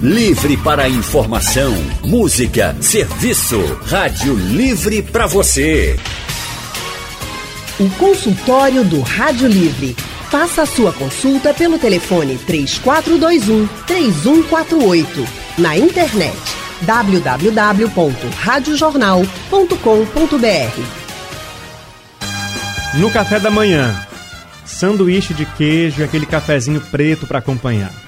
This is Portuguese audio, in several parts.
Livre para informação, música, serviço. Rádio Livre para você. O consultório do Rádio Livre. Faça a sua consulta pelo telefone 3421 3148. Na internet www.radiojornal.com.br. No café da manhã, sanduíche de queijo e aquele cafezinho preto para acompanhar.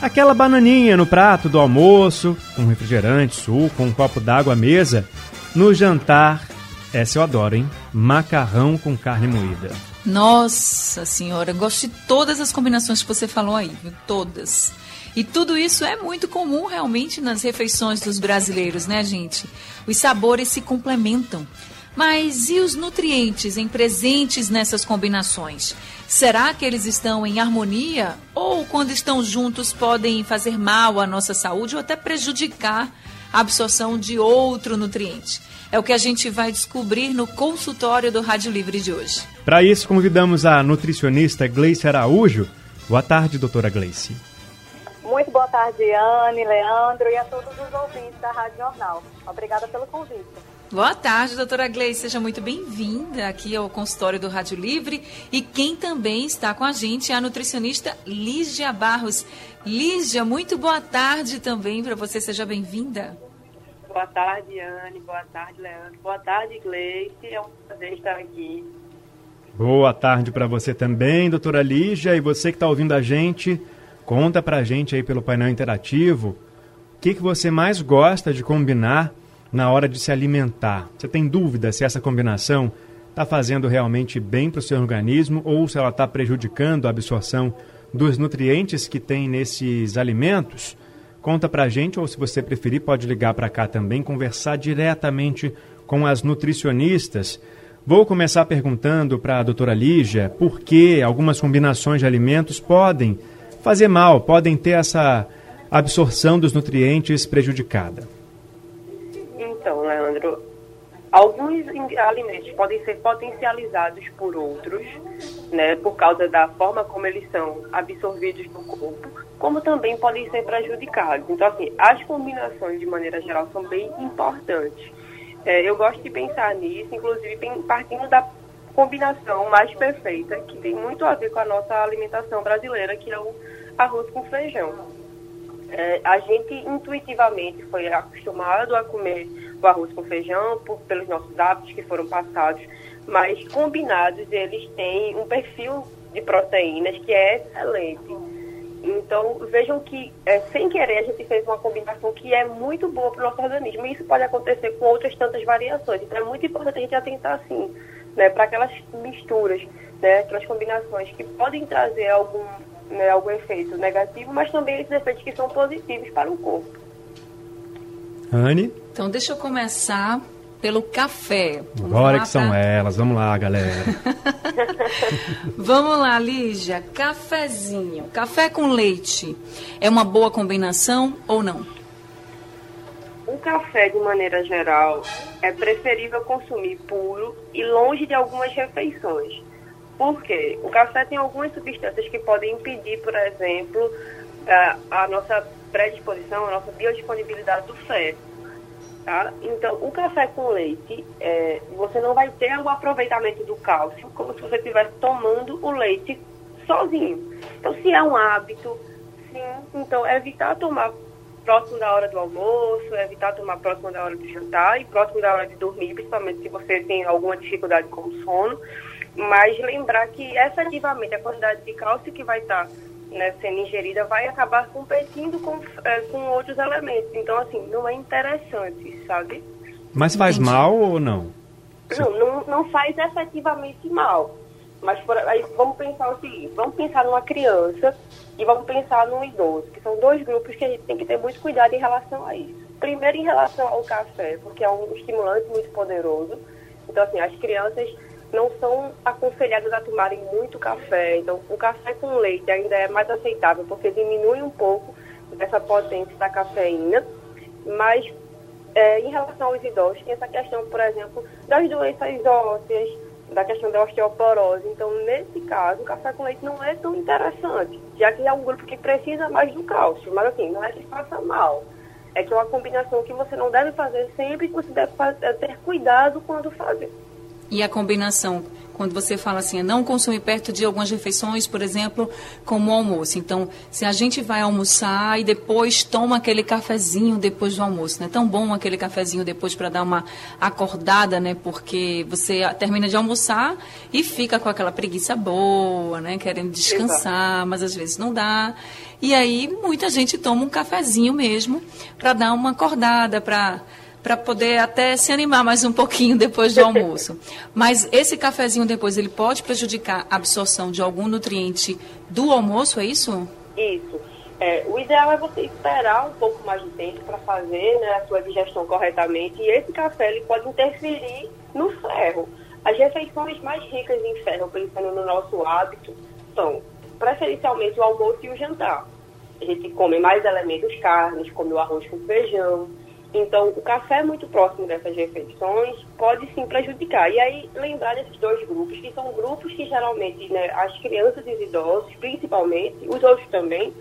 Aquela bananinha no prato do almoço, um refrigerante, suco, um copo d'água à mesa. No jantar, essa eu adoro, hein? Macarrão com carne moída. Nossa senhora, gosto de todas as combinações que você falou aí, viu? Todas. E tudo isso é muito comum realmente nas refeições dos brasileiros, né, gente? Os sabores se complementam. Mas e os nutrientes em presentes nessas combinações? Será que eles estão em harmonia? Ou quando estão juntos podem fazer mal à nossa saúde ou até prejudicar a absorção de outro nutriente? É o que a gente vai descobrir no consultório do Rádio Livre de hoje. Para isso, convidamos a nutricionista Gleice Araújo. Boa tarde, doutora Gleice. Muito boa tarde, Anne, Leandro e a todos os ouvintes da Rádio Jornal. Obrigada pelo convite. Boa tarde, doutora Gleice. Seja muito bem-vinda aqui ao consultório do Rádio Livre. E quem também está com a gente é a nutricionista Lígia Barros. Lígia, muito boa tarde também para você. Seja bem-vinda. Boa tarde, Anne. Boa tarde, Leandro. Boa tarde, Gleice. É um prazer estar aqui. Boa tarde para você também, doutora Lígia. E você que está ouvindo a gente, conta para a gente aí pelo painel interativo o que, que você mais gosta de combinar na hora de se alimentar. Você tem dúvida se essa combinação está fazendo realmente bem para o seu organismo ou se ela está prejudicando a absorção dos nutrientes que tem nesses alimentos? Conta pra gente, ou se você preferir, pode ligar para cá também, conversar diretamente com as nutricionistas. Vou começar perguntando para a doutora Lígia por que algumas combinações de alimentos podem fazer mal, podem ter essa absorção dos nutrientes prejudicada. Leandro, alguns alimentos podem ser potencializados por outros, né, por causa da forma como eles são absorvidos no corpo, como também podem ser prejudicados. Então, assim, as combinações, de maneira geral, são bem importantes. É, eu gosto de pensar nisso, inclusive partindo da combinação mais perfeita, que tem muito a ver com a nossa alimentação brasileira, que é o arroz com feijão. É, a gente intuitivamente foi acostumado a comer o arroz com feijão por, pelos nossos hábitos que foram passados, mas combinados eles têm um perfil de proteínas que é excelente. Então, vejam que, é, sem querer, a gente fez uma combinação que é muito boa para o nosso organismo. E isso pode acontecer com outras tantas variações. Então, é muito importante a gente atentar, assim, né, para aquelas misturas, né, aquelas combinações que podem trazer algum, né, algum efeito negativo, mas também esses efeitos que são positivos para o corpo. Anne? Então, deixa eu começar pelo café. Vamos Agora que são elas. Vamos lá, galera. Vamos lá, Lígia. Cafezinho. Café com leite é uma boa combinação ou não? O café, de maneira geral, é preferível consumir puro e longe de algumas refeições. Por quê? O café tem algumas substâncias que podem impedir, por exemplo, a, a nossa predisposição, a nossa biodisponibilidade do feto. Tá? Então, o café com leite, é, você não vai ter o aproveitamento do cálcio como se você estivesse tomando o leite sozinho. Então, se é um hábito, sim, então evitar tomar próximo da hora do almoço, evitar tomar próximo da hora do jantar e próximo da hora de dormir, principalmente se você tem alguma dificuldade com o sono. Mas lembrar que efetivamente a quantidade de cálcio que vai estar né, sendo ingerida vai acabar competindo com, é, com outros elementos. Então, assim, não é interessante, sabe? Mas faz Entendi. mal ou não? Não, não, não faz efetivamente mal. Mas por, aí vamos pensar o seguinte, vamos pensar numa criança e vamos pensar num idoso, que são dois grupos que a gente tem que ter muito cuidado em relação a isso. Primeiro em relação ao café, porque é um estimulante muito poderoso. Então, assim, as crianças não são aconselhadas a tomarem muito café. Então, o café com leite ainda é mais aceitável, porque diminui um pouco dessa potência da cafeína. Mas, é, em relação aos idosos, tem essa questão, por exemplo, das doenças ósseas, da questão da osteoporose. Então, nesse caso, o café com leite não é tão interessante, já que é um grupo que precisa mais do cálcio. Mas, assim, não é que faça mal. É que é uma combinação que você não deve fazer sempre que você deve fazer, ter cuidado quando fazer. E a combinação quando você fala assim, é não consumir perto de algumas refeições, por exemplo, como o almoço. Então, se a gente vai almoçar e depois toma aquele cafezinho depois do almoço, né? Tão bom aquele cafezinho depois para dar uma acordada, né? Porque você termina de almoçar e fica com aquela preguiça boa, né? Querendo descansar, mas às vezes não dá. E aí muita gente toma um cafezinho mesmo para dar uma acordada, para para poder até se animar mais um pouquinho depois do almoço. Mas esse cafezinho depois, ele pode prejudicar a absorção de algum nutriente do almoço, é isso? Isso. É, o ideal é você esperar um pouco mais de tempo para fazer né, a sua digestão corretamente. E esse café ele pode interferir no ferro. As refeições mais ricas em ferro, pensando no nosso hábito, são preferencialmente o almoço e o jantar. A gente come mais elementos carnes, come o arroz com feijão, então, o café muito próximo dessas refeições pode sim prejudicar. E aí, lembrar desses dois grupos, que são grupos que geralmente, né, as crianças e os idosos, principalmente, os outros também,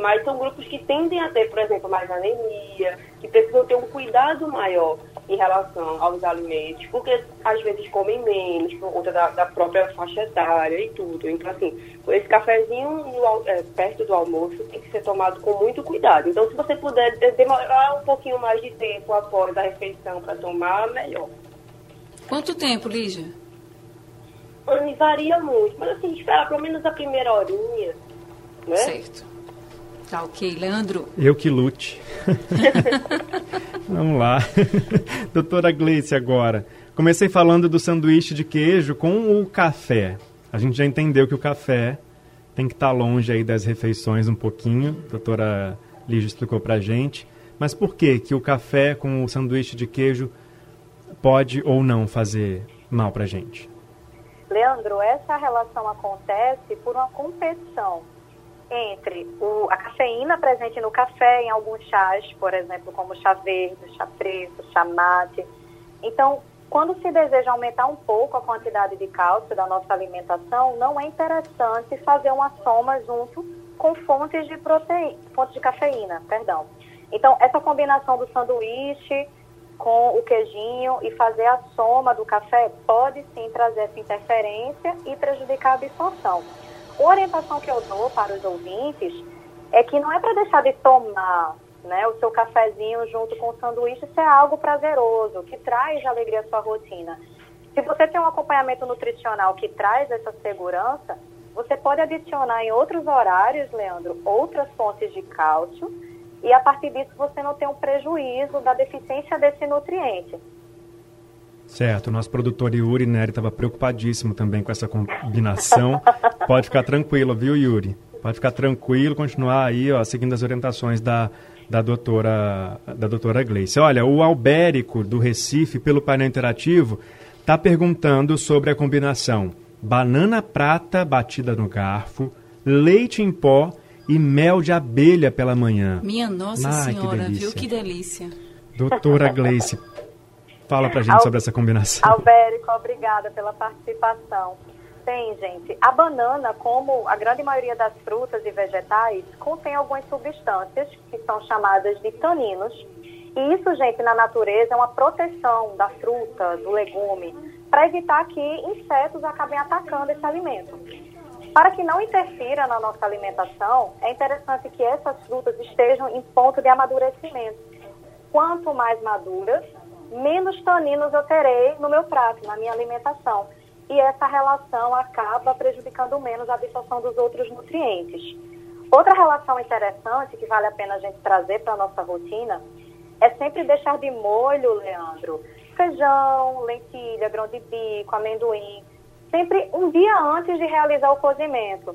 mas são grupos que tendem a ter, por exemplo, mais anemia, que precisam ter um cuidado maior em relação aos alimentos, porque às vezes comem menos por conta da, da própria faixa etária e tudo. Então, assim, esse cafezinho no, é, perto do almoço tem que ser tomado com muito cuidado. Então, se você puder demorar um pouquinho mais de tempo após a refeição para tomar, melhor. Quanto tempo, Lígia? Varia muito, mas assim, esperar pelo menos a primeira horinha, né? Certo. Tá ok, Leandro? Eu que lute. Vamos lá. Doutora Gleice agora. Comecei falando do sanduíche de queijo com o café. A gente já entendeu que o café tem que estar tá longe aí das refeições um pouquinho. A doutora Lígia explicou pra gente. Mas por que que o café com o sanduíche de queijo pode ou não fazer mal pra gente? Leandro, essa relação acontece por uma competição entre o, a cafeína presente no café em alguns chás, por exemplo, como chá verde, chá preto, chá mate. Então, quando se deseja aumentar um pouco a quantidade de cálcio da nossa alimentação, não é interessante fazer uma soma junto com fontes de proteína, fontes de cafeína, perdão. Então, essa combinação do sanduíche com o queijinho e fazer a soma do café pode sim trazer essa interferência e prejudicar a absorção. A orientação que eu dou para os ouvintes é que não é para deixar de tomar né, o seu cafezinho junto com o sanduíche, isso é algo prazeroso, que traz alegria à sua rotina. Se você tem um acompanhamento nutricional que traz essa segurança, você pode adicionar em outros horários, Leandro, outras fontes de cálcio, e a partir disso você não tem um prejuízo da deficiência desse nutriente. Certo, o nosso produtor Yuri Neri estava preocupadíssimo também com essa combinação. Pode ficar tranquilo, viu, Yuri? Pode ficar tranquilo, continuar aí, ó, seguindo as orientações da, da doutora da doutora Gleice. Olha, o Albérico do Recife, pelo painel interativo, está perguntando sobre a combinação banana prata batida no garfo, leite em pó e mel de abelha pela manhã. Minha Nossa Ai, Senhora, que viu que delícia. Doutora Gleice, Fala pra gente Al sobre essa combinação. Albérico, obrigada pela participação. Tem, gente. A banana, como a grande maioria das frutas e vegetais, contém algumas substâncias que são chamadas de taninos. E isso, gente, na natureza é uma proteção da fruta, do legume, para evitar que insetos acabem atacando esse alimento. Para que não interfira na nossa alimentação, é interessante que essas frutas estejam em ponto de amadurecimento. Quanto mais maduras, menos taninos eu terei no meu prato, na minha alimentação. E essa relação acaba prejudicando menos a absorção dos outros nutrientes. Outra relação interessante que vale a pena a gente trazer para a nossa rotina é sempre deixar de molho, Leandro, feijão, lentilha, grão de bico, amendoim, sempre um dia antes de realizar o cozimento.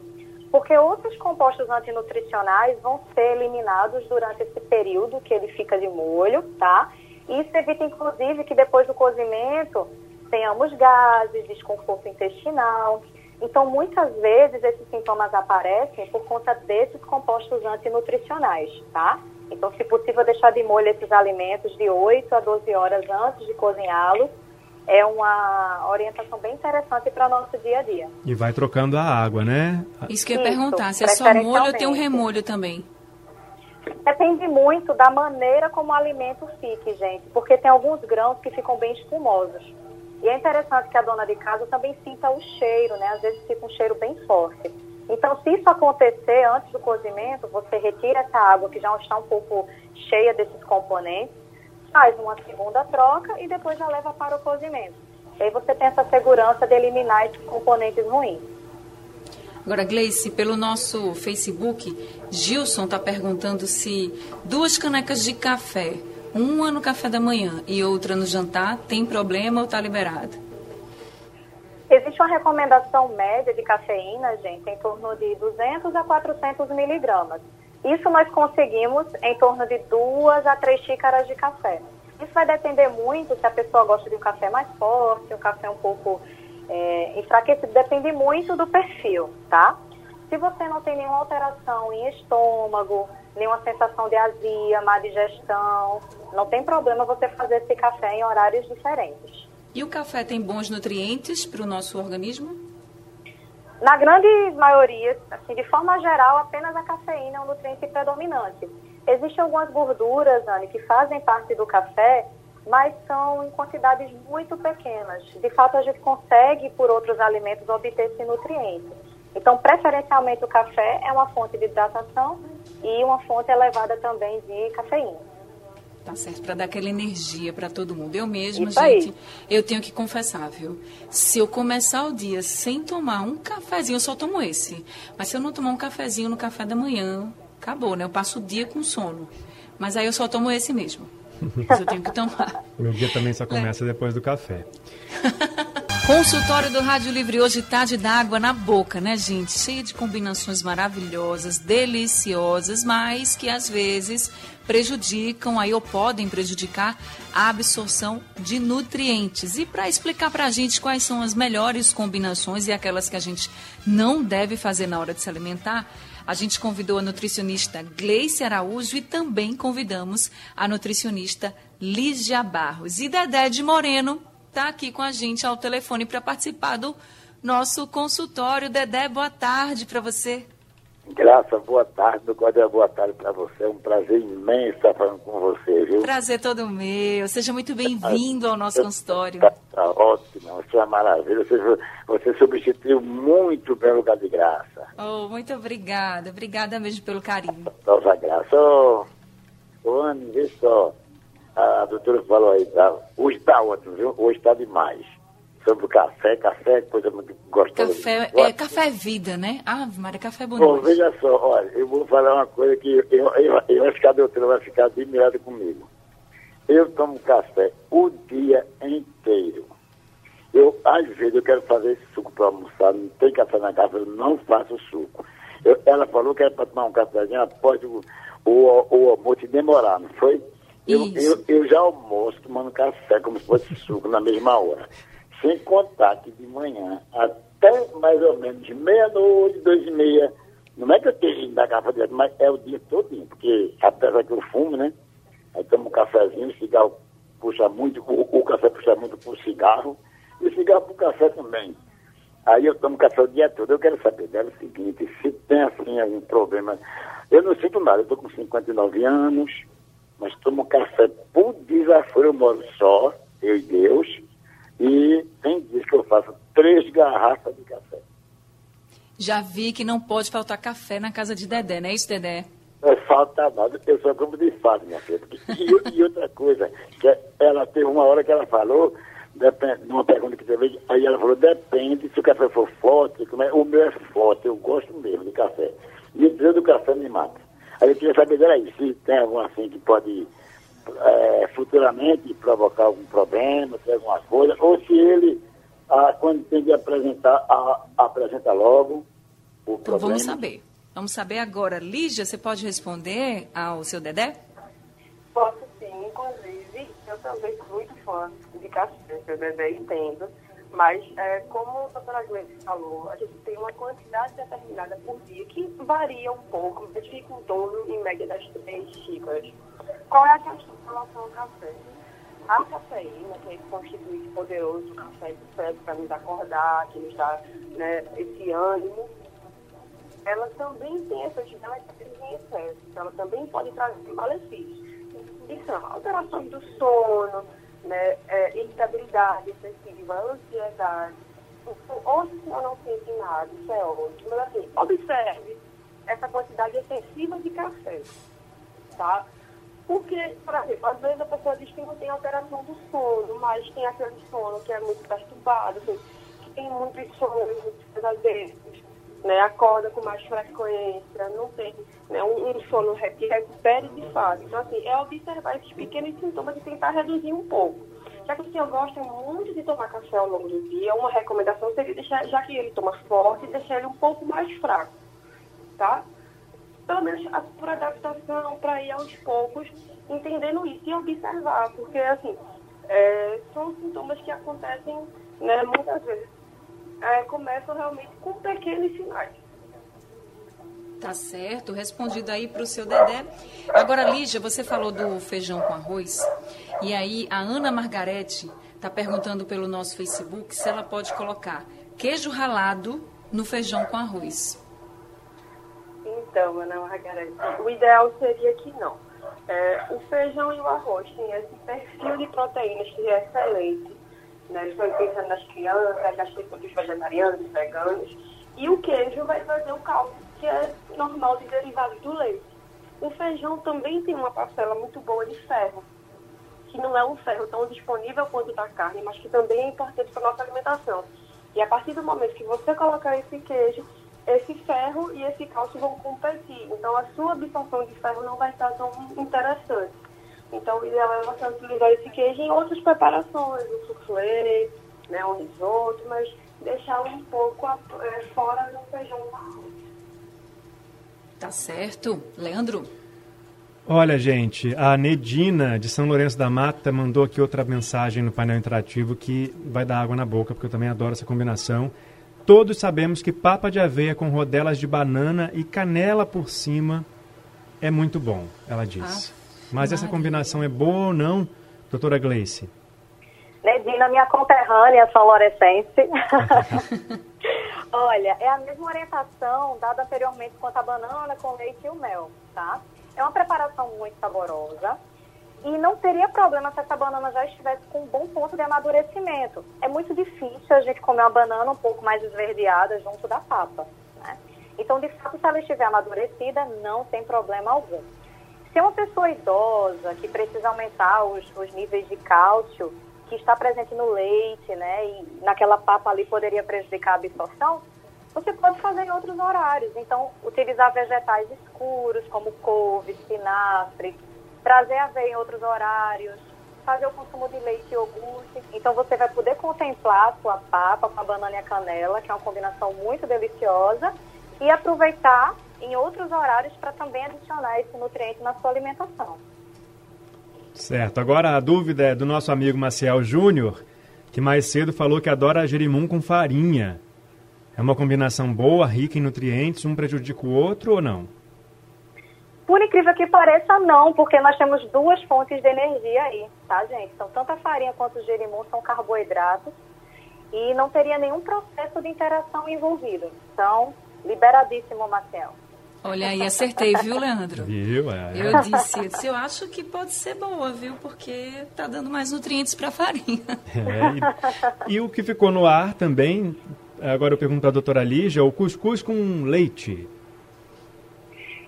Porque outros compostos antinutricionais vão ser eliminados durante esse período que ele fica de molho, tá? Isso evita, inclusive, que depois do cozimento tenhamos gases, desconforto intestinal. Então, muitas vezes, esses sintomas aparecem por conta desses compostos antinutricionais, tá? Então, se possível, deixar de molho esses alimentos de 8 a 12 horas antes de cozinhá-los, é uma orientação bem interessante para o nosso dia a dia. E vai trocando a água, né? Isso que eu ia perguntar, se é só molho ou tem um remolho também? Depende muito da maneira como o alimento fique, gente, porque tem alguns grãos que ficam bem espumosos. E é interessante que a dona de casa também sinta o cheiro, né? Às vezes fica um cheiro bem forte. Então, se isso acontecer antes do cozimento, você retira essa água que já está um pouco cheia desses componentes, faz uma segunda troca e depois já leva para o cozimento. E aí você tem essa segurança de eliminar esses componentes ruins. Agora, Gleice, pelo nosso Facebook, Gilson está perguntando se duas canecas de café, uma no café da manhã e outra no jantar, tem problema ou está liberado? Existe uma recomendação média de cafeína, gente, em torno de 200 a 400 miligramas. Isso nós conseguimos em torno de duas a três xícaras de café. Isso vai depender muito se a pessoa gosta de um café mais forte, um café um pouco é, enfraquecido, depende muito do perfil, tá? Se você não tem nenhuma alteração em estômago, nenhuma sensação de azia, má digestão, não tem problema você fazer esse café em horários diferentes. E o café tem bons nutrientes para o nosso organismo? Na grande maioria, assim, de forma geral, apenas a cafeína é um nutriente predominante. Existem algumas gorduras, Anne, que fazem parte do café, mas são em quantidades muito pequenas. De fato, a gente consegue, por outros alimentos, obter esse nutriente. Então, preferencialmente, o café é uma fonte de hidratação e uma fonte elevada também de cafeína. Tá certo, para dar aquela energia para todo mundo. Eu mesma, Isso gente, aí. eu tenho que confessar, viu? Se eu começar o dia sem tomar um cafezinho, eu só tomo esse. Mas se eu não tomar um cafezinho no café da manhã, acabou, né? Eu passo o dia com sono. Mas aí eu só tomo esse mesmo. Mas eu tenho que tomar. Meu dia também só começa depois do café. Consultório do Rádio Livre hoje tá de água na boca, né, gente? Cheia de combinações maravilhosas, deliciosas, mas que às vezes prejudicam aí ou podem prejudicar a absorção de nutrientes. E para explicar para a gente quais são as melhores combinações e aquelas que a gente não deve fazer na hora de se alimentar, a gente convidou a nutricionista Gleice Araújo e também convidamos a nutricionista Lígia Barros. E Dedé de Moreno está aqui com a gente ao telefone para participar do nosso consultório. Dedé, boa tarde para você. Graça, boa tarde, meu cordial boa tarde para você. É um prazer imenso estar falando com você, viu? Prazer todo meu. Seja muito bem-vindo ao nosso consultório. Tá, tá ótimo, você é uma maravilha. Você, você substituiu muito bem o lugar de graça. Oh, muito obrigada. Obrigada mesmo pelo carinho. Nossa graça. Ô, oh, Anne, vê só a doutora falou aí, tá? hoje está ótimo, viu? Hoje está demais. Sobre o café, café é coisa muito gostosa. Café é, café é vida, né? Ah, Maria, café é bonito. Bom, veja só, olha, eu vou falar uma coisa que eu, eu, eu acho que a doutora vai ficar admirada comigo. Eu tomo café o dia inteiro. Eu, às vezes, eu quero fazer suco para almoçar, não tem café na casa, eu não faço suco. Eu, ela falou que era para tomar um cafezinho após o, o, o almoço demorar, não foi? Eu, eu, eu, já almoço tomando café como se fosse suco na mesma hora. Sem contar que de manhã até mais ou menos meia-noite, dois e meia, não é que eu tenho da garrafa direto, mas é o dia todinho, porque apesar que eu fumo, né? Aí tomo um cafezinho, o cigarro puxa muito, o, o café puxa muito pro cigarro, e o cigarro pro café também. Aí eu tomo café o dia todo. Eu quero saber dela o seguinte, se tem assim algum problema. Eu não sinto nada, eu tô com 59 anos, mas tomo café por desaforo, eu moro só, eu e Deus, e tem dias que eu faço três garrafas de café. Já vi que não pode faltar café na casa de Dedé, não é isso, Dedé? Não falta nada, eu só como de fato, minha filha. E, e, outra coisa, que ela teve uma hora que ela falou, depende, numa pergunta que teve, aí ela falou, depende se o café for forte, como é, o meu é forte, eu gosto mesmo de café. E o dia do café me mata. Aí eu queria saber aí se tem algum assim que pode é, futuramente provocar algum problema, se alguma coisa, ou se ele, ah, quando tem de apresentar, ah, apresenta logo o então, problema. vamos saber. Vamos saber agora. Lígia, você pode responder ao seu Dedé? Posso sim, inclusive, eu também sou muito fã de café, seu Dedé entendo. Mas, é, como a doutora Gleice falou, a gente tem uma quantidade determinada por dia que varia um pouco, mas fica em torno, em média, das três xícaras. Qual é a questão em relação ao café? a cafeína, que constitui esse poderoso café do cérebro para nos acordar, que nos dá né, esse ânimo, ela também tem efetividade em excesso. Ela também pode trazer malefícios. E são alterações do sono, né, é, irritabilidade excessiva, ansiedade. Ou se eu não sente nada, isso é ótimo. Mas assim, observe essa quantidade excessiva de café, tá? Porque, por exemplo, às vezes a pessoa diz que não tem alteração do sono, mas tem aquele sono que é muito perturbado, assim, que tem muitos sonhos, muitos pesadelos, né, acorda com mais frequência, não tem né, um, um sono que recupere de fato. Então, assim, é observar esses pequenos sintomas e tentar reduzir um pouco. Já que o senhor gosta muito de tomar café ao longo do dia, uma recomendação seria deixar, já que ele toma forte, deixar ele um pouco mais fraco, tá? Pelo menos por adaptação, para ir aos poucos entendendo isso e observar, porque, assim, é, são sintomas que acontecem né, muitas vezes é, começam realmente com pequenos sinais. Tá certo, respondido aí para o seu Dedé. Agora, Lígia, você falou do feijão com arroz. E aí, a Ana Margarete está perguntando pelo nosso Facebook se ela pode colocar queijo ralado no feijão com arroz. Então, Ana Margarete, o ideal seria que não. É, o feijão e o arroz têm esse perfil de proteínas que é excelente né? Estou pensando nas crianças, nas pessoas vegetarianos, veganos. E o queijo vai fazer o cálcio, que é normal de derivados do leite. O feijão também tem uma parcela muito boa de ferro, que não é um ferro tão disponível quanto da carne, mas que também é importante para a nossa alimentação. E a partir do momento que você colocar esse queijo, esse ferro e esse cálcio vão competir. Então, a sua absorção de ferro não vai estar tão interessante. Então, o ideal é você utilizar esse queijo em outras preparações, um soufflé, né, um risoto, mas deixar um pouco é, fora do feijão com arroz. Tá certo. Leandro? Olha, gente, a Nedina de São Lourenço da Mata mandou aqui outra mensagem no painel interativo que vai dar água na boca, porque eu também adoro essa combinação. Todos sabemos que papa de aveia com rodelas de banana e canela por cima é muito bom, ela disse. Ah. Mas essa combinação é boa ou não, doutora Gleice? Nedina, minha conterrânea são Lourencense. Olha, é a mesma orientação dada anteriormente quanto a banana com leite e o mel, tá? É uma preparação muito saborosa e não teria problema se essa banana já estivesse com um bom ponto de amadurecimento. É muito difícil a gente comer uma banana um pouco mais esverdeada junto da papa, né? Então, de fato, se ela estiver amadurecida, não tem problema algum. Se é uma pessoa idosa que precisa aumentar os, os níveis de cálcio que está presente no leite, né, e naquela papa ali poderia prejudicar a absorção, você pode fazer em outros horários. Então, utilizar vegetais escuros, como couve, espinafre, trazer aveia em outros horários, fazer o consumo de leite e iogurte. Então, você vai poder contemplar a sua papa com a banana e a canela, que é uma combinação muito deliciosa, e aproveitar em outros horários para também adicionar esse nutriente na sua alimentação. Certo. Agora a dúvida é do nosso amigo Maciel Júnior, que mais cedo falou que adora gerimum com farinha. É uma combinação boa, rica em nutrientes, um prejudica o outro ou não? Por incrível que pareça, não, porque nós temos duas fontes de energia aí, tá, gente? Então, tanto a farinha quanto o gerimum são carboidratos e não teria nenhum processo de interação envolvido. Então, liberadíssimo, Marcel. Olha aí, acertei, viu, Leandro? Viu? É. Eu disse, eu disse, eu acho que pode ser boa, viu? Porque tá dando mais nutrientes para a farinha. É, e, e, o que ficou no ar também, agora eu pergunto à doutora Lígia, o cuscuz com leite.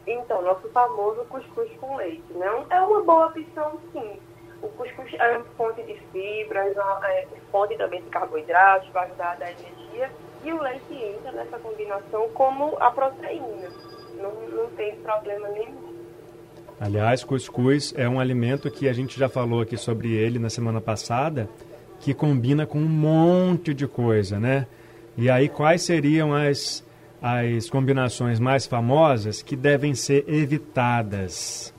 Então, nosso famoso cuscuz com leite, né? É uma boa opção, sim. O cuscuz é uma fonte de fibras, é fonte também de carboidratos, vai ajudar a energia. E o leite entra nessa combinação como a proteína não, não tem problema nenhum. Aliás, cuscuz é um alimento que a gente já falou aqui sobre ele na semana passada, que combina com um monte de coisa, né? E aí, quais seriam as, as combinações mais famosas que devem ser evitadas?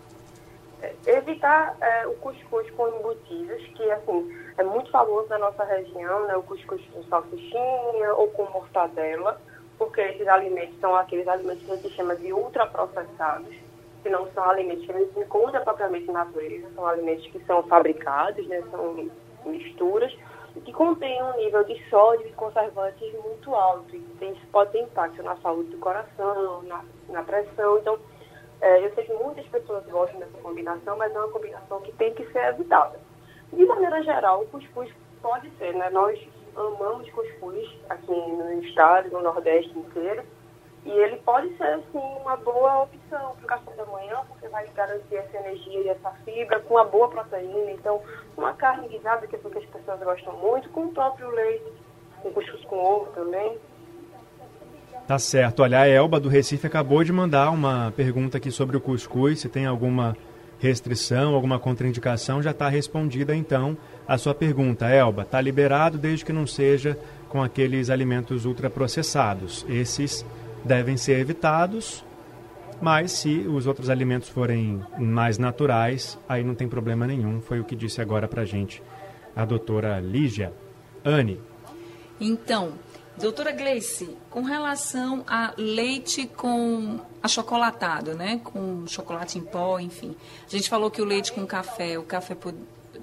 Evitar é, o cuscuz com embutidos, que assim, é muito famoso na nossa região, né? O cuscuz com salsichinha ou com mortadela porque esses alimentos são aqueles alimentos que a gente chama de ultraprocessados. que não são alimentos que eles encontram propriamente na natureza, são alimentos que são fabricados, né, são misturas, que contêm um nível de sódio e conservantes muito alto. E isso pode ter impacto na saúde do coração, na, na pressão. Então, é, eu sei que muitas pessoas gostam dessa combinação, mas é uma combinação que tem que ser evitada. De maneira geral, o cuscuz pode ser, né? Nós amamos cuscuz aqui no estado, no Nordeste inteiro. E ele pode ser, assim, uma boa opção para o café da manhã, porque vai garantir essa energia e essa fibra com uma boa proteína. Então, uma carne guisada, que é porque as pessoas gostam muito, com o próprio leite, com cuscuz com ovo também. Tá certo. Olha, a Elba do Recife acabou de mandar uma pergunta aqui sobre o cuscuz, se tem alguma restrição, alguma contraindicação, já está respondida então a sua pergunta. Elba, está liberado desde que não seja com aqueles alimentos ultraprocessados. Esses devem ser evitados, mas se os outros alimentos forem mais naturais, aí não tem problema nenhum. Foi o que disse agora para gente a doutora Lígia. Anne. Então, doutora Gleice, com relação a leite com achocolatado, né? Com chocolate em pó, enfim. A gente falou que o leite com café, o café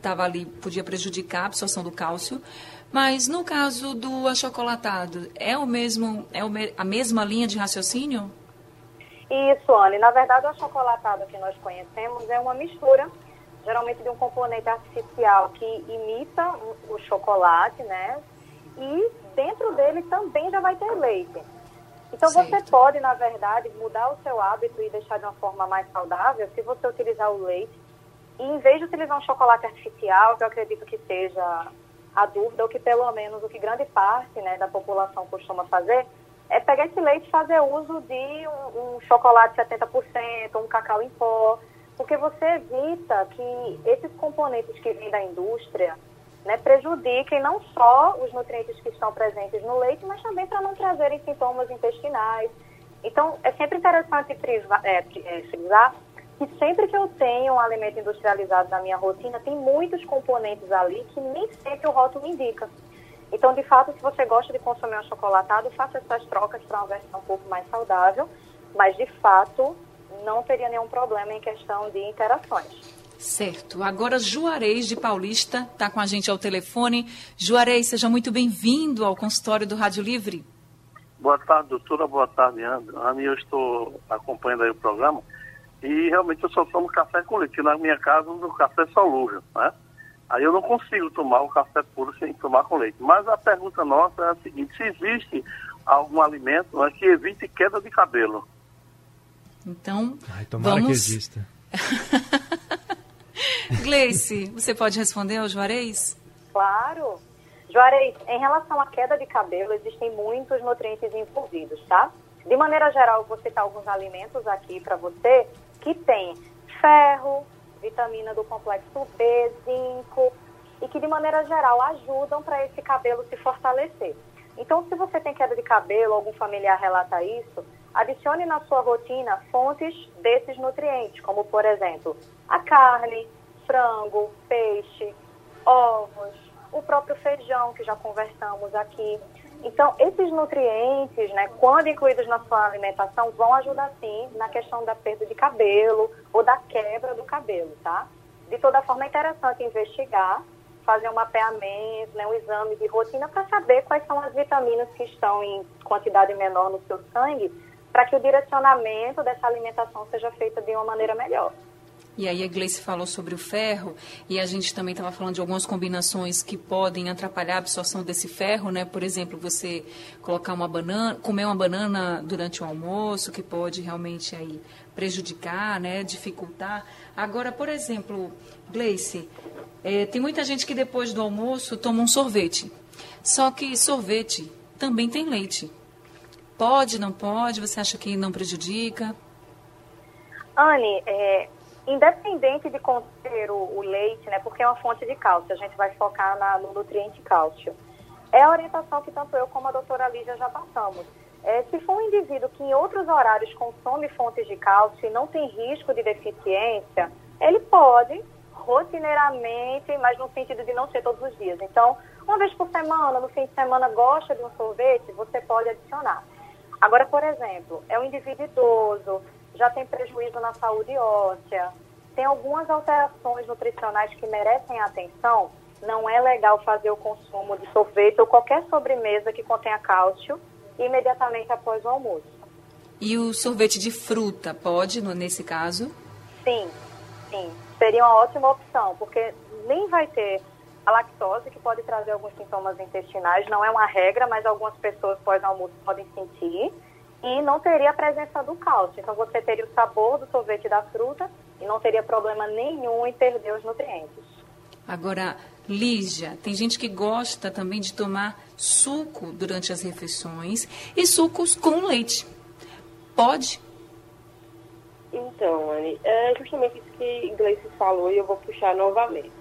estava ali, podia prejudicar a absorção do cálcio, mas no caso do achocolatado, é o mesmo, é a mesma linha de raciocínio? Isso, Anne. Na verdade, o achocolatado que nós conhecemos é uma mistura, geralmente de um componente artificial que imita o chocolate, né? E dentro dele também já vai ter leite. Então certo. você pode, na verdade, mudar o seu hábito e deixar de uma forma mais saudável se você utilizar o leite. E em vez de utilizar um chocolate artificial, que eu acredito que seja a dúvida, ou que pelo menos o que grande parte né, da população costuma fazer, é pegar esse leite e fazer uso de um, um chocolate 70%, um cacau em pó, porque você evita que esses componentes que vêm da indústria né, prejudiquem não só os nutrientes que estão presentes no leite, mas também para não trazerem sintomas intestinais. Então, é sempre interessante frisar, é, frisar que sempre que eu tenho um alimento industrializado na minha rotina, tem muitos componentes ali que nem sempre o rótulo indica. Então, de fato, se você gosta de consumir um chocolatado, faça essas trocas para uma versão um pouco mais saudável, mas de fato não teria nenhum problema em questão de interações. Certo. Agora, Juarez de Paulista está com a gente ao telefone. Juarez, seja muito bem-vindo ao consultório do Rádio Livre. Boa tarde, doutora. Boa tarde, Ana. Eu estou acompanhando aí o programa e realmente eu só tomo café com leite. Na minha casa o café é solúvel, né? Aí eu não consigo tomar o café puro sem tomar com leite. Mas a pergunta nossa é a seguinte, se existe algum alimento né, que evite queda de cabelo? Então, Ai, tomara vamos... que exista. Gleice, você pode responder ao Juarez? Claro. Juarez, em relação à queda de cabelo, existem muitos nutrientes envolvidos, tá? De maneira geral, vou citar alguns alimentos aqui para você que tem ferro, vitamina do complexo B, zinco e que de maneira geral ajudam para esse cabelo se fortalecer. Então, se você tem queda de cabelo, algum familiar relata isso, adicione na sua rotina fontes desses nutrientes, como por exemplo, a carne, frango, peixe, ovos, o próprio feijão que já conversamos aqui. Então, esses nutrientes, né, quando incluídos na sua alimentação, vão ajudar sim na questão da perda de cabelo ou da quebra do cabelo, tá? De toda forma, é interessante investigar, fazer um mapeamento, né, um exame de rotina para saber quais são as vitaminas que estão em quantidade menor no seu sangue, para que o direcionamento dessa alimentação seja feito de uma maneira melhor. E aí a Gleice falou sobre o ferro e a gente também estava falando de algumas combinações que podem atrapalhar a absorção desse ferro, né? Por exemplo, você colocar uma banana, comer uma banana durante o almoço, que pode realmente aí prejudicar, né? Dificultar. Agora, por exemplo, Gleice, é, tem muita gente que depois do almoço toma um sorvete. Só que sorvete também tem leite. Pode, não pode? Você acha que não prejudica? Anne, é, independente de conter o, o, leite, né, porque é uma fonte de cálcio, a gente vai focar na, no nutriente cálcio. É a orientação que tanto eu como a doutora Lígia já passamos. É, se for um indivíduo que em outros horários consome fontes de cálcio e não tem risco de deficiência, ele pode rotineiramente, mas no sentido de não ser todos os dias. Então, uma vez por semana, no fim de semana, gosta de um sorvete, você pode adicionar. Agora, por exemplo, é um indivíduo idoso, já tem prejuízo na saúde óssea, tem algumas alterações nutricionais que merecem atenção, não é legal fazer o consumo de sorvete ou qualquer sobremesa que contenha cálcio imediatamente após o almoço. E o sorvete de fruta pode, nesse caso? Sim, sim. Seria uma ótima opção, porque nem vai ter a lactose, que pode trazer alguns sintomas intestinais. Não é uma regra, mas algumas pessoas pós-almoço podem sentir. E não teria a presença do cálcio. Então, você teria o sabor do sorvete da fruta e não teria problema nenhum em perder os nutrientes. Agora, Lígia, tem gente que gosta também de tomar suco durante as refeições e sucos com leite. Pode? Então, Anne, é justamente isso que Gleice falou e eu vou puxar novamente.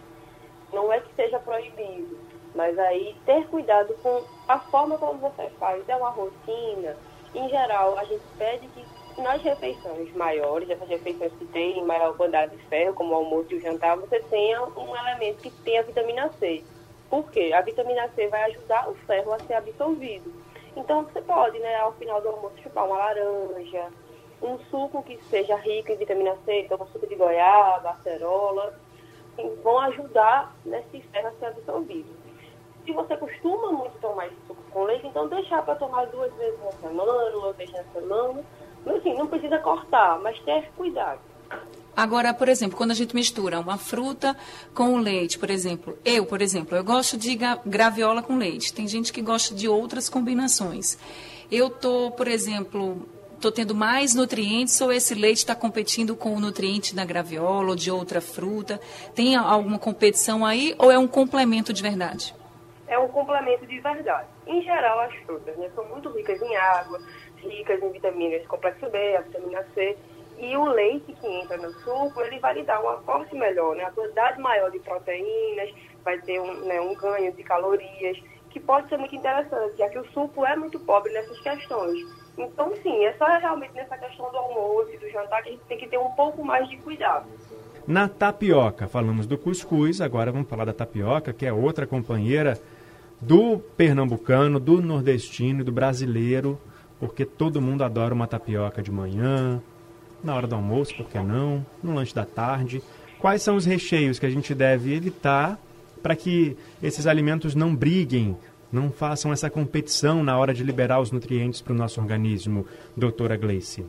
Não é que seja proibido, mas aí ter cuidado com a forma como você faz. É uma rotina. Em geral, a gente pede que nas refeições maiores, essas refeições que têm maior quantidade de ferro, como o almoço e o jantar, você tenha um elemento que tenha vitamina C. Por quê? A vitamina C vai ajudar o ferro a ser absorvido. Então você pode, né, ao final do almoço, chupar uma laranja, um suco que seja rico em vitamina C, então um suco de goiaba, acerola, vão ajudar nesse ferro a ser absorvido. Se você costuma muito tomar esse suco com leite, então deixar para tomar duas vezes na semana, uma vez na semana, Assim, não precisa cortar, mas ter cuidado. Agora, por exemplo, quando a gente mistura uma fruta com leite, por exemplo, eu, por exemplo, eu gosto de graviola com leite. Tem gente que gosta de outras combinações. Eu tô, por exemplo, tô tendo mais nutrientes ou esse leite está competindo com o nutriente da graviola ou de outra fruta? Tem alguma competição aí ou é um complemento de verdade? É um complemento de verdade. Em geral, as frutas né, são muito ricas em água, ricas em vitaminas complexo B, a vitamina C. E o leite que entra no suco, ele vai lhe dar um aporte melhor, né? A quantidade maior de proteínas, vai ter um, né, um ganho de calorias, que pode ser muito interessante, já que o suco é muito pobre nessas questões. Então, sim, é só realmente nessa questão do almoço e do jantar que a gente tem que ter um pouco mais de cuidado. Na tapioca, falamos do cuscuz, agora vamos falar da tapioca, que é outra companheira do pernambucano, do nordestino do brasileiro porque todo mundo adora uma tapioca de manhã, na hora do almoço, por que não? No lanche da tarde. Quais são os recheios que a gente deve evitar para que esses alimentos não briguem, não façam essa competição na hora de liberar os nutrientes para o nosso organismo, doutora Gleice?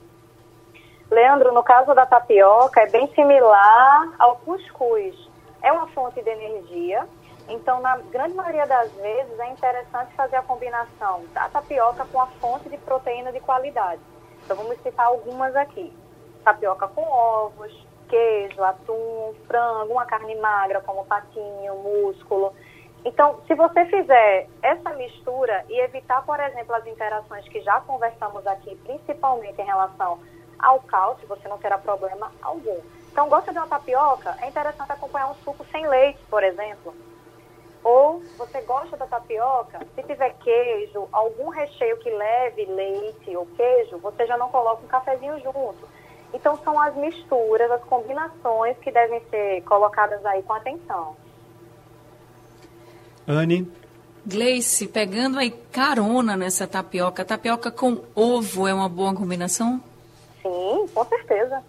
Leandro, no caso da tapioca, é bem similar ao cuscuz. É uma fonte de energia, então, na grande maioria das vezes, é interessante fazer a combinação da tapioca com a fonte de proteína de qualidade. Então, vamos citar algumas aqui: tapioca com ovos, queijo, atum, frango, uma carne magra como patinho, músculo. Então, se você fizer essa mistura e evitar, por exemplo, as interações que já conversamos aqui, principalmente em relação ao cálcio, você não terá problema algum. Então, gosta de uma tapioca? É interessante acompanhar um suco sem leite, por exemplo ou você gosta da tapioca, se tiver queijo, algum recheio que leve leite ou queijo, você já não coloca um cafezinho junto. Então são as misturas, as combinações que devem ser colocadas aí com atenção. Anne? Gleice, pegando aí carona nessa tapioca, tapioca com ovo é uma boa combinação? Sim, com certeza.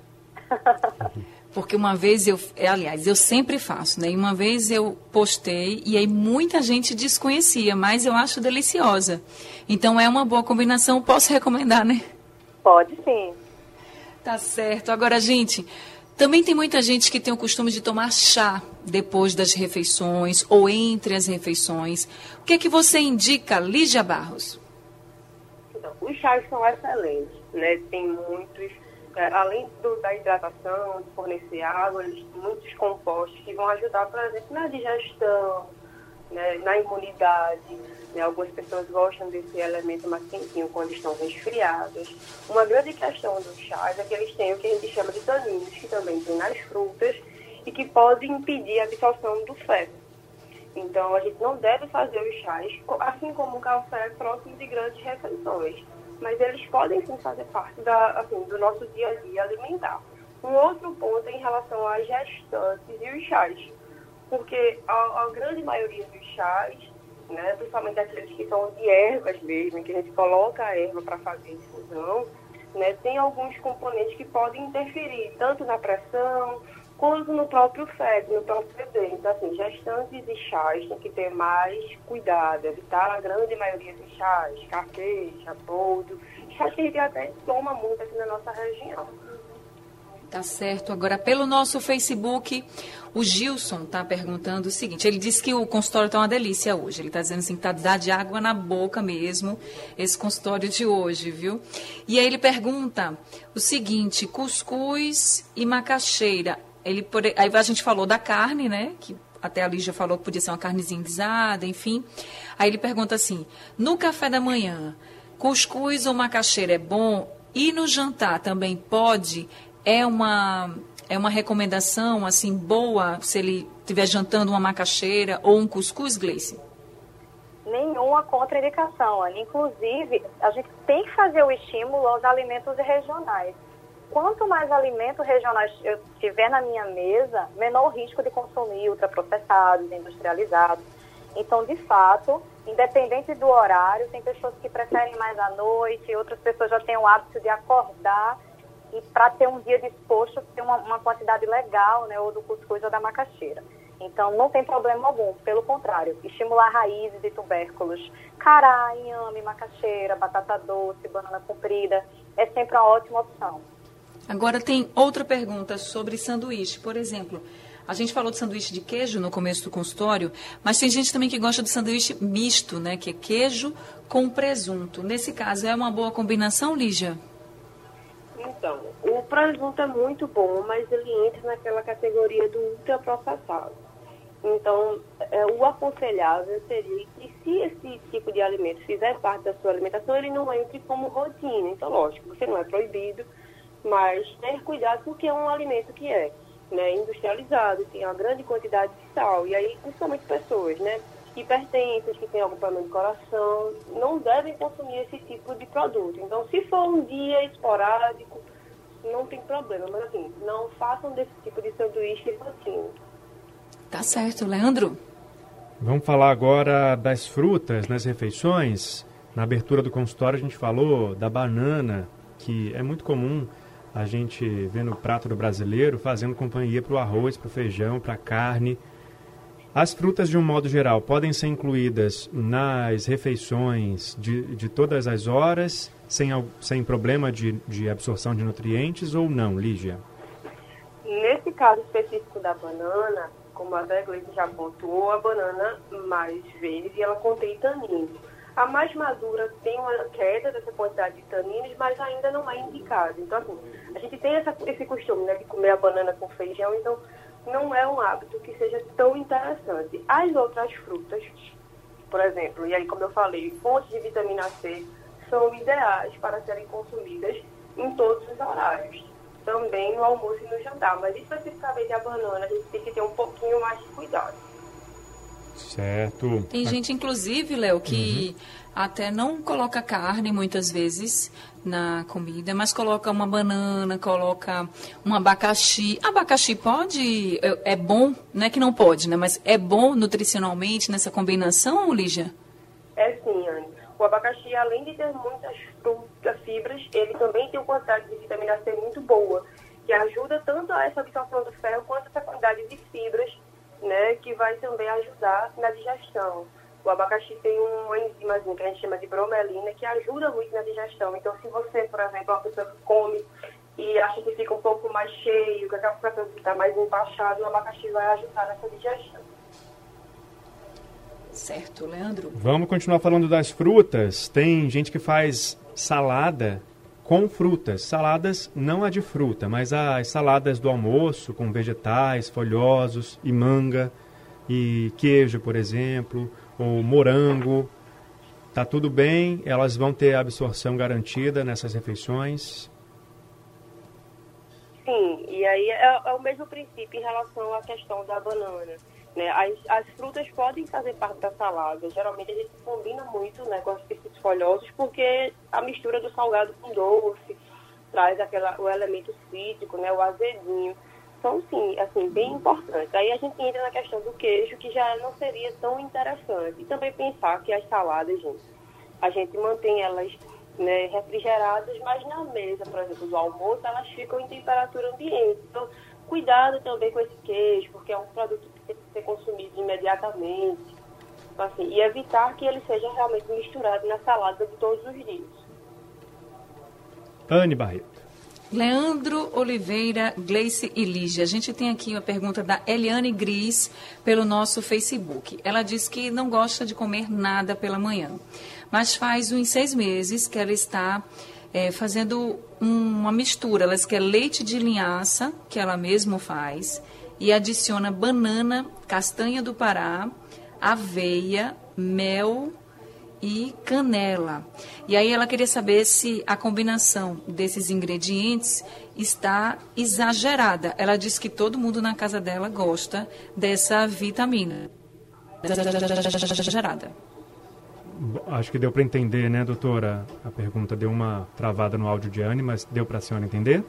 Porque uma vez eu, é, aliás, eu sempre faço, né? E uma vez eu postei e aí muita gente desconhecia, mas eu acho deliciosa. Então é uma boa combinação, posso recomendar, né? Pode sim. Tá certo. Agora, gente, também tem muita gente que tem o costume de tomar chá depois das refeições ou entre as refeições. O que é que você indica, Lígia Barros? Então, os chás são excelentes, né? Tem muitos é, além do, da hidratação, de fornecer água, muitos compostos que vão ajudar, por exemplo, na digestão, né, na imunidade. Né, algumas pessoas gostam desse elemento mais quentinho quando estão resfriadas. Uma grande questão dos chás é que eles têm o que a gente chama de taninos, que também tem nas frutas, e que podem impedir a absorção do ferro. Então, a gente não deve fazer os chás, assim como o café, próximo de grandes refeições mas eles podem sim fazer parte da, assim, do nosso dia a dia alimentar. Um outro ponto é em relação às gestantes e os chás, porque a, a grande maioria dos chás, né, principalmente aqueles que são de ervas mesmo, que a gente coloca a erva para fazer infusão, né, tem alguns componentes que podem interferir tanto na pressão no próprio feto, no próprio bebê. Então, assim, gestantes e chás têm que ter mais cuidado, evitar a grande maioria dos chás, café, chaboldo, chás que a gente até toma muito aqui na nossa região. Tá certo. Agora, pelo nosso Facebook, o Gilson está perguntando o seguinte: ele disse que o consultório está uma delícia hoje. Ele está dizendo assim que está de água na boca mesmo, esse consultório de hoje, viu? E aí ele pergunta o seguinte: cuscuz e macaxeira. Ele, aí a gente falou da carne, né? Que até a Lígia falou que podia ser uma carnezinha guisada, enfim. Aí ele pergunta assim: no café da manhã, cuscuz ou macaxeira é bom? E no jantar também pode? é uma é uma recomendação assim boa se ele estiver jantando uma macaxeira ou um cuscuz, Gleice? Nenhuma contraindicação, Ana. Inclusive, a gente tem que fazer o estímulo aos alimentos regionais. Quanto mais alimentos regionais eu tiver na minha mesa, menor o risco de consumir ultraprocessados, industrializados. Então, de fato, independente do horário, tem pessoas que preferem mais à noite, outras pessoas já têm o hábito de acordar e para ter um dia disposto, ter uma, uma, quantidade legal, né, ou do cuscuz ou da macaxeira. Então, não tem problema algum, pelo contrário, estimular raízes e tubérculos, cará, inhame, macaxeira, batata doce, banana comprida, é sempre uma ótima opção. Agora tem outra pergunta sobre sanduíche, por exemplo. A gente falou de sanduíche de queijo no começo do consultório, mas tem gente também que gosta de sanduíche misto, né? Que é queijo com presunto. Nesse caso, é uma boa combinação, Lígia? Então, o presunto é muito bom, mas ele entra naquela categoria do ultraprocessado. Então, é, o aconselhável seria que se esse tipo de alimento fizer parte da sua alimentação, ele não entre como rotina. Então, lógico, você não é proibido, mas ter cuidado porque é um alimento que é né, industrializado, tem uma grande quantidade de sal. E aí, principalmente pessoas, né? hipertensas, que têm algum problema de coração, não devem consumir esse tipo de produto. Então, se for um dia esporádico, não tem problema. Mas, assim, não façam desse tipo de sanduíche rotina. Tá certo, Leandro. Vamos falar agora das frutas nas refeições. Na abertura do consultório a gente falou da banana, que é muito comum a gente ver no prato do brasileiro fazendo companhia para o arroz, para o feijão, para a carne. As frutas, de um modo geral, podem ser incluídas nas refeições de, de todas as horas, sem, sem problema de, de absorção de nutrientes ou não, Lígia? Nesse caso específico da banana, como a Gleice já pontuou, a banana mais verde, ela contém taninos. A mais madura tem uma queda dessa quantidade de taninos, mas ainda não é indicado. Então, assim, a gente tem essa, esse costume né, de comer a banana com feijão, então não é um hábito que seja tão interessante. As outras frutas, por exemplo, e aí como eu falei, fontes de vitamina C são ideais para serem consumidas em todos os horários. Também no almoço e no jantar, mas especificamente a banana a gente tem que ter um pouquinho mais de cuidado. Certo. Tem gente, inclusive, Léo, que uhum. até não coloca carne muitas vezes na comida, mas coloca uma banana, coloca um abacaxi. Abacaxi pode, é, é bom, não é que não pode, né? Mas é bom nutricionalmente nessa combinação, Lígia? É sim, Anne. O abacaxi, além de ter muitas frutas, fibras, ele também tem uma quantidade de vitamina C muito boa, que ajuda tanto a essa absorção do ferro quanto essa quantidade de fibras, né, que vai também ajudar na digestão. O abacaxi tem uma enzimazinha que a gente chama de bromelina, que ajuda muito na digestão. Então, se você, por exemplo, é uma pessoa que come e acha que fica um pouco mais cheio, que aquela pessoa que está mais empachado, o abacaxi vai ajudar nessa digestão. Certo, Leandro. Vamos continuar falando das frutas. Tem gente que faz salada com frutas. Saladas não a de fruta, mas as saladas do almoço com vegetais, folhosos e manga e queijo, por exemplo o morango. Tá tudo bem, elas vão ter absorção garantida nessas refeições? Sim, e aí é, é, o mesmo princípio em relação à questão da banana. Né? As, as frutas podem fazer parte da salada. Geralmente a gente combina muito né, com os folhosos porque a mistura do salgado com doce traz aquela, o elemento cítrico, né, o azedinho são sim, assim, bem importantes. Aí a gente entra na questão do queijo, que já não seria tão interessante. E também pensar que as saladas, gente, a gente mantém elas né, refrigeradas, mas na mesa, por exemplo, do almoço, elas ficam em temperatura ambiente. Então, cuidado também com esse queijo, porque é um produto tem que ser consumido imediatamente. Então, assim, e evitar que ele seja realmente misturado na salada de todos os dias. Anne Barreto. Leandro Oliveira, Gleice e Lígia. A gente tem aqui uma pergunta da Eliane Gris pelo nosso Facebook. Ela diz que não gosta de comer nada pela manhã, mas faz uns seis meses que ela está é, fazendo uma mistura. Ela quer leite de linhaça, que ela mesma faz, e adiciona banana, castanha do Pará, aveia, mel e canela. E aí ela queria saber se a combinação desses ingredientes está exagerada. Ela disse que todo mundo na casa dela gosta dessa vitamina. Exagerada. Acho que deu para entender, né, doutora? A pergunta deu uma travada no áudio de Anne, mas deu para a senhora entender?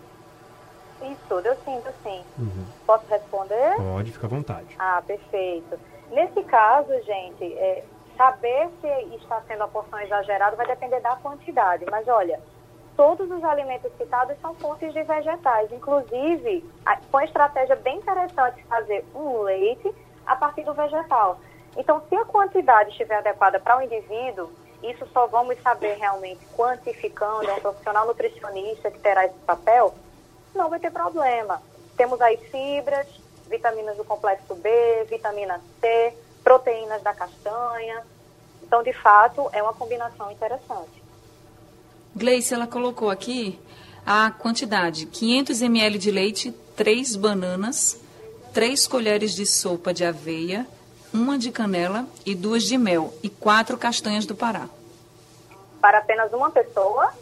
Isso, eu sinto sim. Uhum. Posso responder? Pode, fica à vontade. Ah, perfeito. Nesse caso, gente, é, saber se está sendo a porção exagerada vai depender da quantidade. Mas olha, todos os alimentos citados são fontes de vegetais. Inclusive, foi uma estratégia bem interessante fazer um leite a partir do vegetal. Então, se a quantidade estiver adequada para o indivíduo, isso só vamos saber realmente quantificando, é um profissional nutricionista que terá esse papel, não vai ter problema. Temos aí fibras, vitaminas do complexo B, vitamina C, proteínas da castanha. Então, de fato, é uma combinação interessante. Gleice, ela colocou aqui a quantidade: 500 ml de leite, 3 bananas, 3 colheres de sopa de aveia, uma de canela e duas de mel e quatro castanhas do Pará. Para apenas uma pessoa?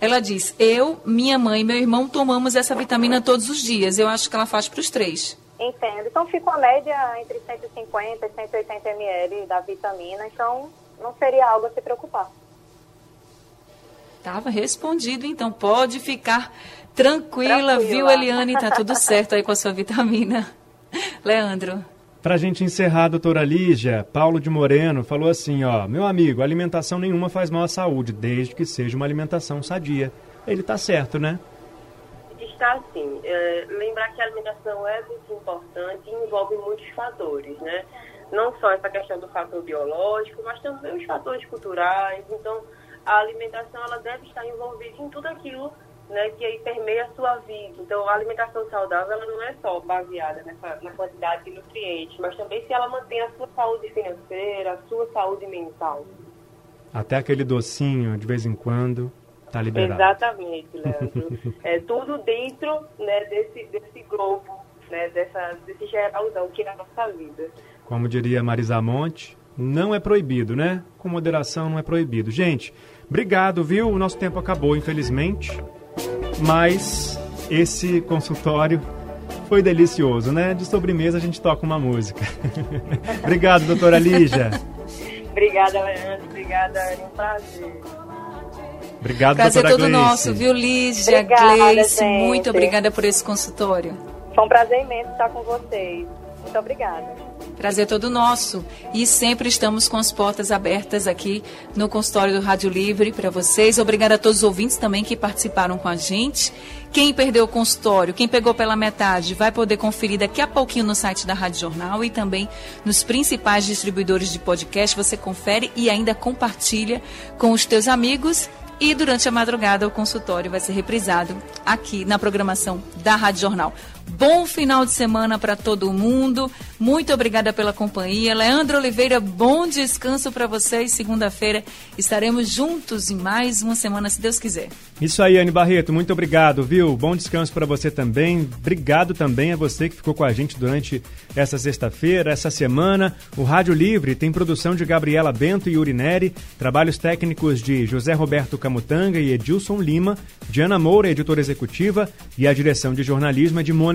Ela diz: Eu, minha mãe e meu irmão tomamos essa vitamina todos os dias. Eu acho que ela faz para os três. Entendo. Então fica a média entre 150 e 180 ml da vitamina, então não seria algo a se preocupar. Estava respondido, então pode ficar tranquila, tranquila. viu, Eliane? Tá tudo certo aí com a sua vitamina. Leandro. Para a gente encerrar, doutora Lígia, Paulo de Moreno falou assim, ó, meu amigo, alimentação nenhuma faz mal à saúde, desde que seja uma alimentação sadia. Ele tá certo, né? está assim. É, lembrar que a alimentação é muito importante e envolve muitos fatores, né? Não só essa questão do fator biológico, mas também os fatores culturais. Então, a alimentação ela deve estar envolvida em tudo aquilo né, que aí permeia a sua vida. Então, a alimentação saudável ela não é só baseada nessa, na quantidade de nutrientes, mas também se ela mantém a sua saúde financeira, a sua saúde mental. Até aquele docinho, de vez em quando, Tá liberado. Exatamente, Leandro. é tudo dentro né, desse, desse globo, né, dessa, desse geralzão que é a nossa vida. Como diria Marisa Monte, não é proibido, né? Com moderação não é proibido. Gente, obrigado, viu? O nosso tempo acabou, infelizmente. Mas esse consultório foi delicioso, né? De sobremesa a gente toca uma música. obrigado, doutora Lígia. Obrigada, Leandro. Obrigada, é um prazer. Obrigado, Prazer doutora todo Gleice. nosso, viu, Lígia, obrigada, Gleice, gente. muito obrigada por esse consultório. Foi um prazer imenso estar com vocês. Muito obrigada. Prazer todo nosso. E sempre estamos com as portas abertas aqui no consultório do Rádio Livre para vocês. Obrigada a todos os ouvintes também que participaram com a gente. Quem perdeu o consultório, quem pegou pela metade, vai poder conferir daqui a pouquinho no site da Rádio Jornal e também nos principais distribuidores de podcast. Você confere e ainda compartilha com os teus amigos e durante a madrugada, o consultório vai ser reprisado aqui na programação da Rádio Jornal. Bom final de semana para todo mundo. Muito obrigada pela companhia. Leandro Oliveira, bom descanso para vocês. Segunda-feira estaremos juntos em mais uma semana, se Deus quiser. Isso aí, Anne Barreto. Muito obrigado, viu? Bom descanso para você também. Obrigado também a você que ficou com a gente durante essa sexta-feira, essa semana. O Rádio Livre tem produção de Gabriela Bento e Urineri, trabalhos técnicos de José Roberto Camutanga e Edilson Lima, Diana Moura, editora executiva, e a direção de jornalismo é de